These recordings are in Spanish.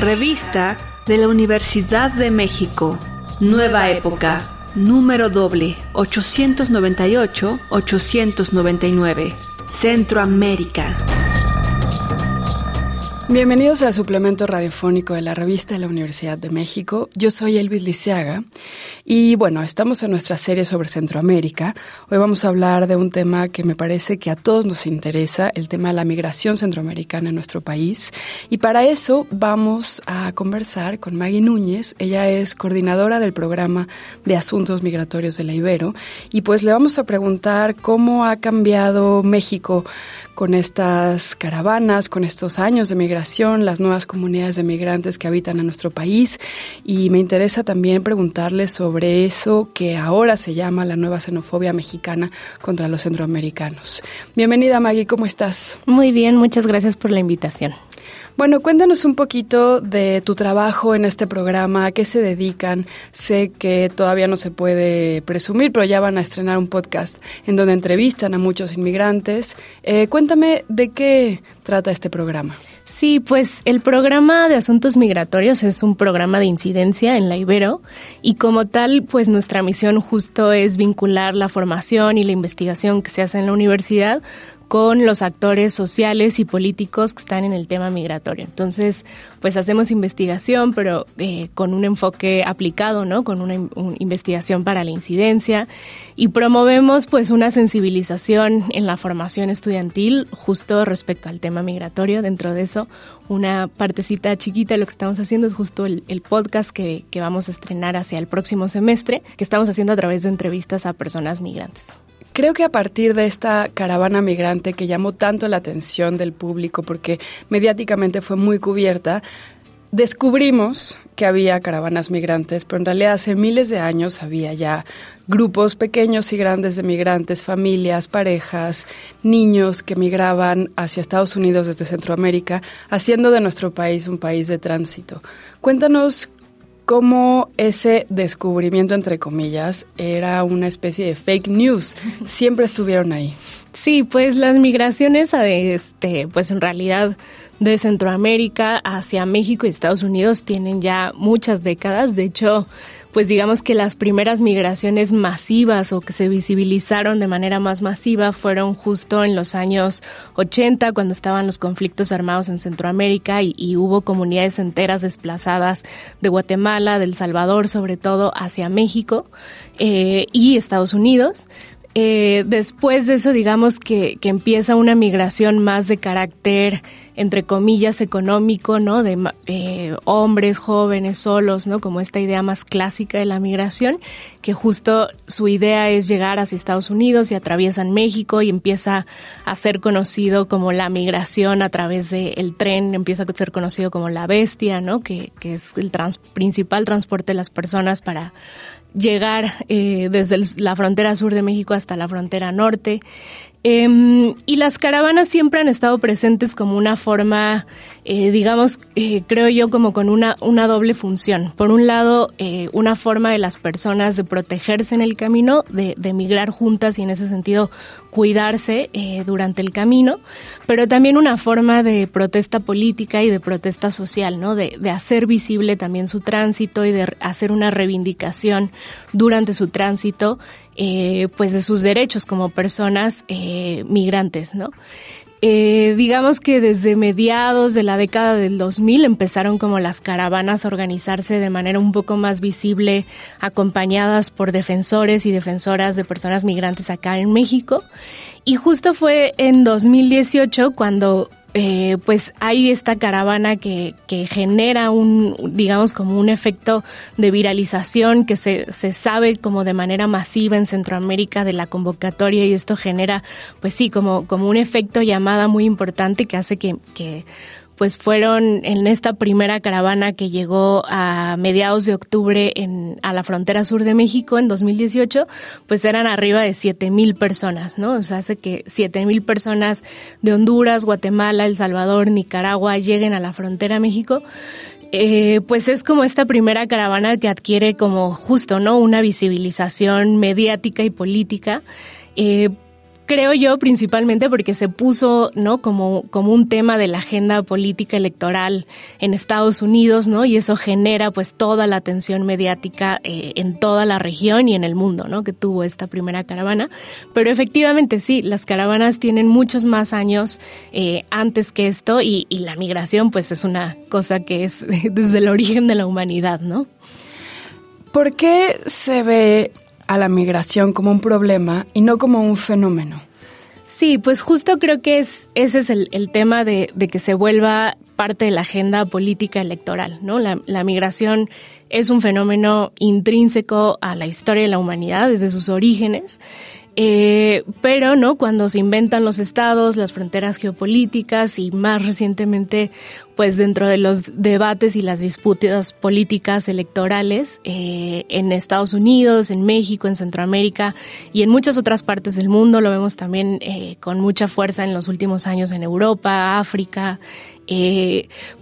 Revista de la Universidad de México. Nueva época. Número doble 898-899. Centroamérica. Bienvenidos al suplemento radiofónico de la revista de la Universidad de México. Yo soy Elvis Liceaga y bueno, estamos en nuestra serie sobre Centroamérica. Hoy vamos a hablar de un tema que me parece que a todos nos interesa, el tema de la migración centroamericana en nuestro país. Y para eso vamos a conversar con Maggie Núñez. Ella es coordinadora del programa de asuntos migratorios de la Ibero y pues le vamos a preguntar cómo ha cambiado México con estas caravanas, con estos años de migración, las nuevas comunidades de migrantes que habitan en nuestro país. Y me interesa también preguntarle sobre eso que ahora se llama la nueva xenofobia mexicana contra los centroamericanos. Bienvenida Maggie, ¿cómo estás? Muy bien, muchas gracias por la invitación. Bueno, cuéntanos un poquito de tu trabajo en este programa, a qué se dedican. Sé que todavía no se puede presumir, pero ya van a estrenar un podcast en donde entrevistan a muchos inmigrantes. Eh, cuéntame de qué trata este programa. Sí, pues el programa de asuntos migratorios es un programa de incidencia en la Ibero y como tal, pues nuestra misión justo es vincular la formación y la investigación que se hace en la universidad con los actores sociales y políticos que están en el tema migratorio. Entonces, pues hacemos investigación, pero eh, con un enfoque aplicado, ¿no? Con una, investigación para la incidencia y promovemos pues una sensibilización en la formación estudiantil justo respecto al tema migratorio. Dentro de eso, una partecita chiquita de lo que estamos haciendo es justo el, el podcast que, que vamos a estrenar hacia el próximo semestre, que estamos haciendo a través de entrevistas a personas migrantes. Creo que a partir de esta caravana migrante que llamó tanto la atención del público porque mediáticamente fue muy cubierta, descubrimos que había caravanas migrantes, pero en realidad hace miles de años había ya grupos pequeños y grandes de migrantes, familias, parejas, niños que migraban hacia Estados Unidos desde Centroamérica, haciendo de nuestro país un país de tránsito. Cuéntanos cómo ese descubrimiento, entre comillas, era una especie de fake news. Siempre estuvieron ahí. Sí, pues las migraciones, este, pues en realidad de Centroamérica hacia México y Estados Unidos tienen ya muchas décadas. De hecho, pues digamos que las primeras migraciones masivas o que se visibilizaron de manera más masiva fueron justo en los años 80, cuando estaban los conflictos armados en Centroamérica y, hubo comunidades enteras desplazadas de Guatemala, del Salvador sobre todo, hacia México eh, y Estados Unidos. Eh, después de eso, digamos que, que, empieza una migración más de carácter, entre comillas, económico, ¿no? De eh, hombres jóvenes solos, ¿no? Como esta idea más clásica de la migración, que justo su idea es llegar hacia Estados Unidos y atraviesan México y empieza a ser conocido como la migración a través del tren, empieza a ser conocido como la bestia, ¿no? Que, que es el principal transporte de las personas para llegar eh, desde la frontera sur de México hasta la frontera norte. Em, y las caravanas siempre han estado presentes como una forma, eh, digamos, eh, creo yo, como con una, una doble función. Por un lado, eh, una forma de las personas de protegerse en el camino, de, de migrar juntas y en ese sentido cuidarse durante el camino, pero también una forma de protesta política y de protesta social, ¿no? De, de hacer visible también su tránsito y de hacer una reivindicación durante su tránsito eh, pues de sus derechos como personas eh, migrantes, ¿no? Eh, digamos que desde mediados de la década del 2000 empezaron como las caravanas a organizarse de manera un poco más visible, acompañadas por defensores y defensoras de personas migrantes acá en México. Y justo fue en 2018 cuando eh, pues hay esta caravana que, que, genera un, digamos, como un efecto de viralización que se, se sabe como de manera masiva en Centroamérica de la convocatoria y esto genera, pues sí, como, como un efecto llamada muy importante que hace que, que pues fueron en esta primera caravana que llegó a mediados de octubre en, a la frontera sur de México en 2018, pues eran arriba de 7 mil personas, ¿no? O sea, hace que 7 mil personas de Honduras, Guatemala, El Salvador, Nicaragua lleguen a la frontera México. Eh, pues es como esta primera caravana que adquiere como justo, ¿no? Una visibilización mediática y política. Eh, creo yo principalmente porque se puso, ¿no? Como, como un tema de la agenda política electoral en Estados Unidos, ¿no? Y eso genera pues toda la atención mediática eh, en toda la región y en el mundo, ¿no? Que tuvo esta primera caravana. Pero efectivamente sí, las caravanas tienen muchos más años eh, antes que esto y, y la migración pues es una cosa que es desde el origen de la humanidad, ¿no? ¿Por qué se ve a la migración como un problema y no como un fenómeno. Sí, pues justo creo que es, ese es el, tema de, que se vuelva parte de la agenda política electoral, ¿no? La, la, migración es un fenómeno intrínseco a la historia de la humanidad desde sus orígenes eh, pero no cuando se inventan los estados, las fronteras geopolíticas y más recientemente, pues dentro de los debates y las disputas políticas electorales eh, en Estados Unidos, en México, en Centroamérica y en muchas otras partes del mundo, lo vemos también eh, con mucha fuerza en los últimos años en Europa, África.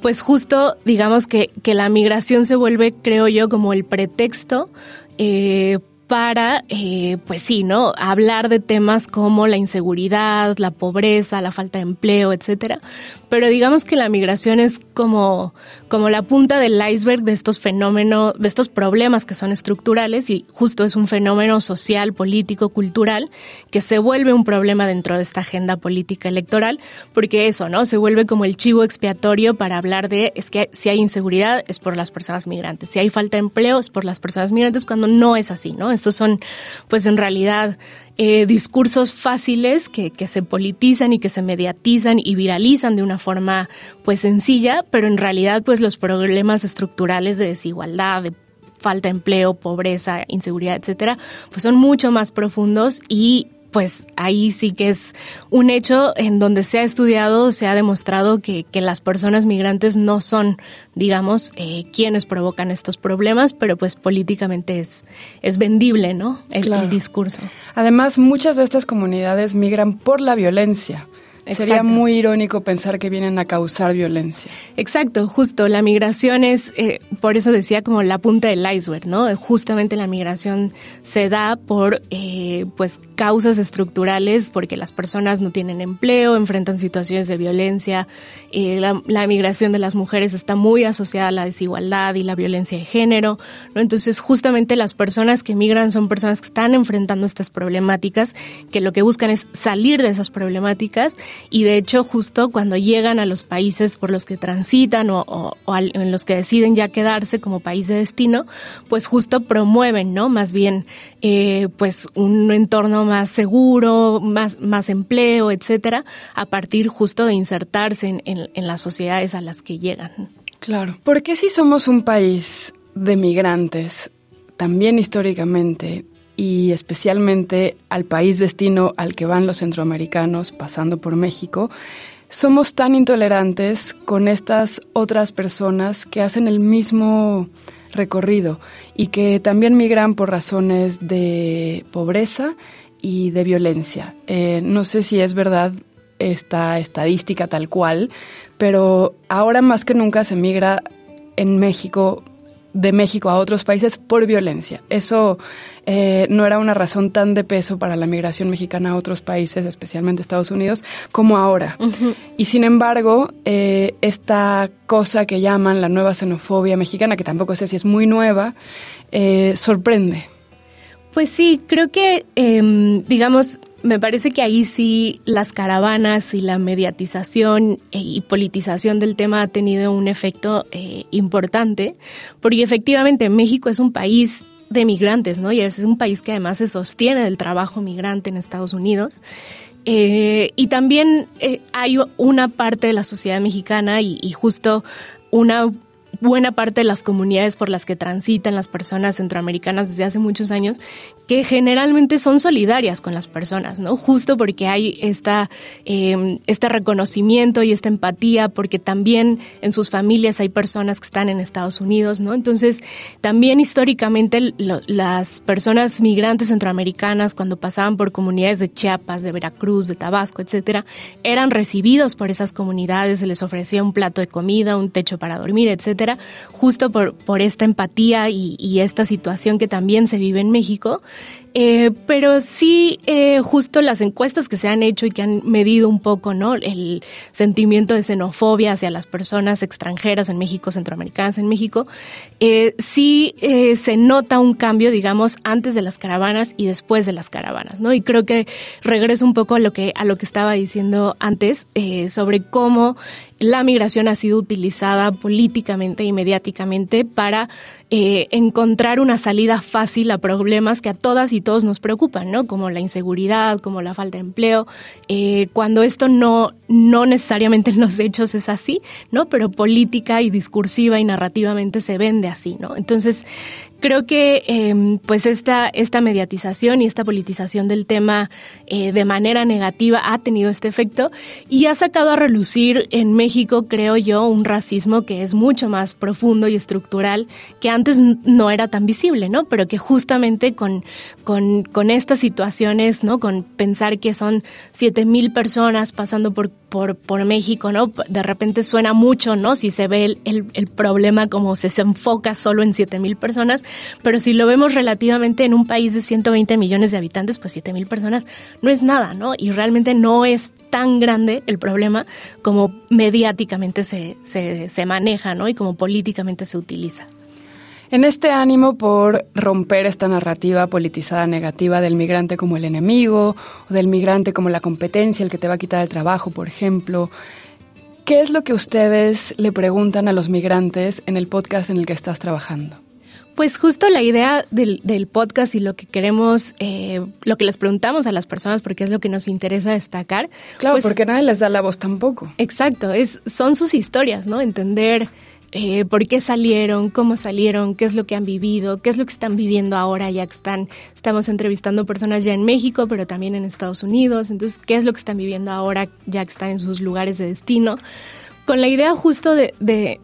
pues justo digamos que, que la migración se vuelve, creo yo, como el pretexto eh, para, eh, pues sí, ¿no? Hablar de temas como la inseguridad, la pobreza, la falta de empleo, etcétera. Pero digamos que la migración es como, como la punta del iceberg de estos fenómenos, de estos problemas que son estructurales y justo es un fenómeno social, político, cultural que se vuelve un problema dentro de esta agenda política electoral, porque eso, ¿no? Se vuelve como el chivo expiatorio para hablar de, es que si hay inseguridad es por las personas migrantes, si hay falta de empleo es por las personas migrantes, cuando no es así, ¿no? Estos son, pues en realidad, eh, discursos fáciles que, que, se politizan y que se mediatizan y viralizan de una forma, pues sencilla, pero en realidad, pues los problemas estructurales de desigualdad, de falta de empleo, pobreza, inseguridad, etcétera, pues son mucho más profundos y pues ahí sí que es un hecho en donde se ha estudiado, se ha demostrado que, que las personas migrantes no son, digamos, eh, quienes provocan estos problemas, pero pues políticamente es, es vendible, ¿no? El, el discurso. Además, muchas de estas comunidades migran por la violencia. Sería muy irónico pensar que vienen a causar violencia. Exacto, justo. La migración es, eh, por eso decía como la punta del iceberg, ¿no? Justamente la migración se da por, eh, pues, causas estructurales, porque las personas no tienen empleo, enfrentan situaciones de violencia. Eh, la, migración de las mujeres está muy asociada a la desigualdad y la violencia de género, ¿no? Entonces, justamente las personas que migran son personas que están enfrentando estas problemáticas, que lo que buscan es salir de esas problemáticas y de hecho justo cuando llegan a los países por los que transitan o, en los que deciden ya quedarse como país de destino, pues justo promueven, ¿no? Más bien, eh, pues un entorno más seguro, más, más empleo, etcétera, a partir justo de insertarse en, en las sociedades a las que llegan. Claro. ¿Por qué si somos un país de migrantes, también históricamente, y especialmente al país destino al que van los centroamericanos pasando por México, somos tan intolerantes con estas otras personas que hacen el mismo recorrido y que también migran por razones de pobreza y de violencia. Eh, no sé si es verdad esta estadística tal cual, pero ahora más que nunca se migra en México de México a otros países por violencia. Eso eh, no era una razón tan de peso para la migración mexicana a otros países, especialmente Estados Unidos, como ahora. Y sin embargo, eh, esta cosa que llaman la nueva xenofobia mexicana, que tampoco sé si es muy nueva, eh, sorprende. Pues sí, creo que, em, digamos, me parece que ahí sí las caravanas y la mediatización eh, y politización del tema ha tenido un efecto eh, importante, porque efectivamente México es un país de migrantes, ¿no? Y es un país que además se sostiene del trabajo migrante en Estados Unidos. Eh, y también hay una parte de la sociedad mexicana y, y justo una buena parte de las comunidades por las que transitan las personas centroamericanas desde hace muchos años, que generalmente son solidarias con las personas, ¿no? Justo porque hay esta, em, este reconocimiento y esta empatía, porque también en sus familias hay personas que están en Estados Unidos, ¿no? Entonces, también históricamente las personas migrantes centroamericanas, cuando pasaban por comunidades de Chiapas, de Veracruz, de Tabasco, etcétera, eran recibidos por esas comunidades, se les ofrecía un plato de comida, un techo para dormir, etcétera justo por, por esta empatía y, esta situación que también se vive en México. Eh, pero sí, eh, justo las encuestas que se han hecho y que han medido un poco, ¿no? El sentimiento de xenofobia hacia las personas extranjeras en México, centroamericanas en México, eh, sí se nota un cambio, digamos, antes de las caravanas y después de las caravanas, ¿no? Y creo que regreso un poco a lo que, a lo que estaba diciendo antes sobre cómo la migración ha sido utilizada políticamente y mediáticamente para eh, encontrar una salida fácil a problemas que a todas y todos nos preocupan, ¿no? Como la inseguridad, como la falta de empleo, eh, cuando esto no, no necesariamente en los hechos es así, ¿no? Pero política y discursiva y narrativamente se vende así, ¿no? Entonces, Creo que em, pues esta, esta mediatización y esta politización del tema eh, de manera negativa ha tenido este efecto y ha sacado a relucir en México, creo yo, un racismo que es mucho más profundo y estructural que antes no era tan visible, ¿no? Pero que justamente con, con, estas situaciones, ¿no? Con pensar que son siete mil personas pasando por, por, por México, ¿no? De repente suena mucho, ¿no? Si se ve el, el, el problema como se, se enfoca solo en siete mil personas, pero si lo vemos relativamente en un país de 120 millones de habitantes, pues 7 mil personas no es nada, ¿no? Y realmente no es tan grande el problema como mediáticamente se, se, se maneja, ¿no? Y como políticamente se utiliza. En este ánimo por romper esta narrativa politizada negativa del migrante como el enemigo, o del migrante como la competencia, el que te va a quitar el trabajo, por ejemplo, ¿qué es lo que ustedes le preguntan a los migrantes en el podcast en el que estás trabajando? Pues justo la idea del, podcast y lo que queremos, eh, lo que les preguntamos a las personas, porque es lo que nos interesa destacar. Claro, pues porque nadie les da la voz tampoco. Exacto, es, son sus historias, ¿no? Entender eh, por qué salieron, cómo salieron, qué es lo que han vivido, qué es lo que están viviendo ahora, ya que están, estamos entrevistando personas ya en México, pero también en Estados Unidos. Entonces, qué es lo que están viviendo ahora, ya que están en sus lugares de destino con la idea justo de,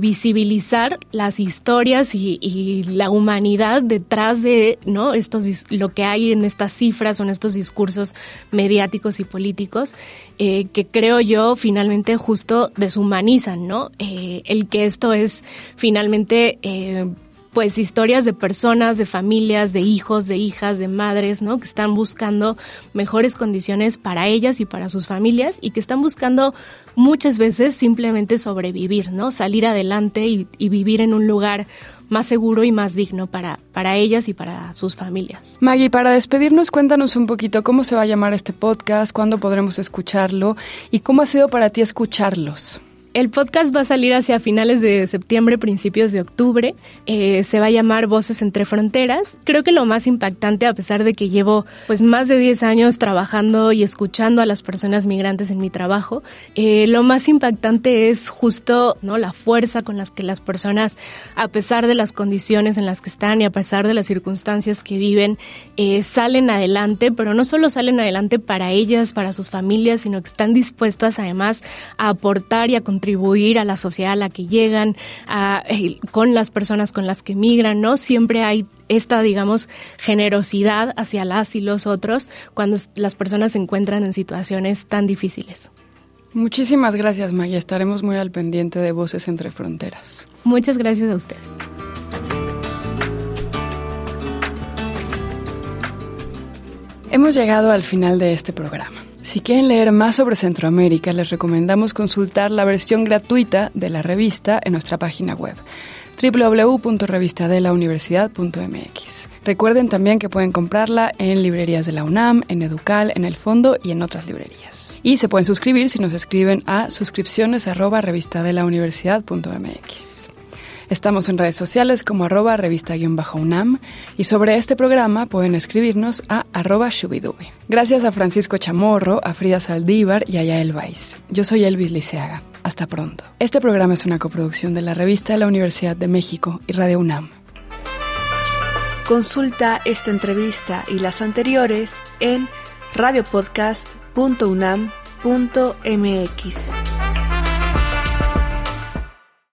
visibilizar las historias y, la humanidad detrás de estos, lo que hay en estas cifras o en estos discursos mediáticos y políticos, eh, que creo yo finalmente justo deshumanizan, ¿no? Eh, el que esto es finalmente eh, pues historias de personas, de familias, de hijos, de hijas, de madres, ¿no? Que están buscando mejores condiciones para ellas y para sus familias y que están buscando muchas veces simplemente sobrevivir, ¿no? Salir adelante y, vivir en un lugar más seguro y más digno para, para ellas y para sus familias. Maggie, para despedirnos, cuéntanos un poquito cómo se va a llamar este podcast, cuándo podremos escucharlo y cómo ha sido para ti escucharlos. El podcast va a salir hacia finales de septiembre, principios de octubre. Eh, se va a llamar Voces entre Fronteras. Creo que lo más impactante, a pesar de que llevo pues más de 10 años trabajando y escuchando a las personas migrantes en mi trabajo, eh, lo más impactante es justo no la fuerza con las que las personas, a pesar de las condiciones en las que están y a pesar de las circunstancias que viven, eh, salen adelante, pero no solo salen adelante para ellas, para sus familias, sino que están dispuestas además a aportar y a contribuir contribuir a la sociedad a la que llegan, eh, con las personas con las que migran, ¿no? Siempre hay esta, digamos, generosidad hacia las y los otros cuando las personas se encuentran en situaciones tan difíciles. Muchísimas gracias, Maggie. Estaremos muy al pendiente de Voces entre Fronteras. Muchas gracias a ustedes. Hemos llegado al final de este programa. Si quieren leer más sobre Centroamérica, les recomendamos consultar la versión gratuita de la revista en nuestra página web www.revistadelauniversidad.mx. Recuerden también que pueden comprarla en librerías de la UNAM, en Educal, en El Fondo y en otras librerías. Y se pueden suscribir si nos escriben a suscripciones Estamos en redes sociales como arroba revista-unam y sobre este programa pueden escribirnos a arroba shubidubi. Gracias a Francisco Chamorro, a Frida Saldívar y a Yael Weiss. Yo soy Elvis Liceaga. Hasta pronto. Este programa es una coproducción de la revista de la Universidad de México y Radio UNAM. Consulta esta entrevista y las anteriores en radiopodcast.unam.mx.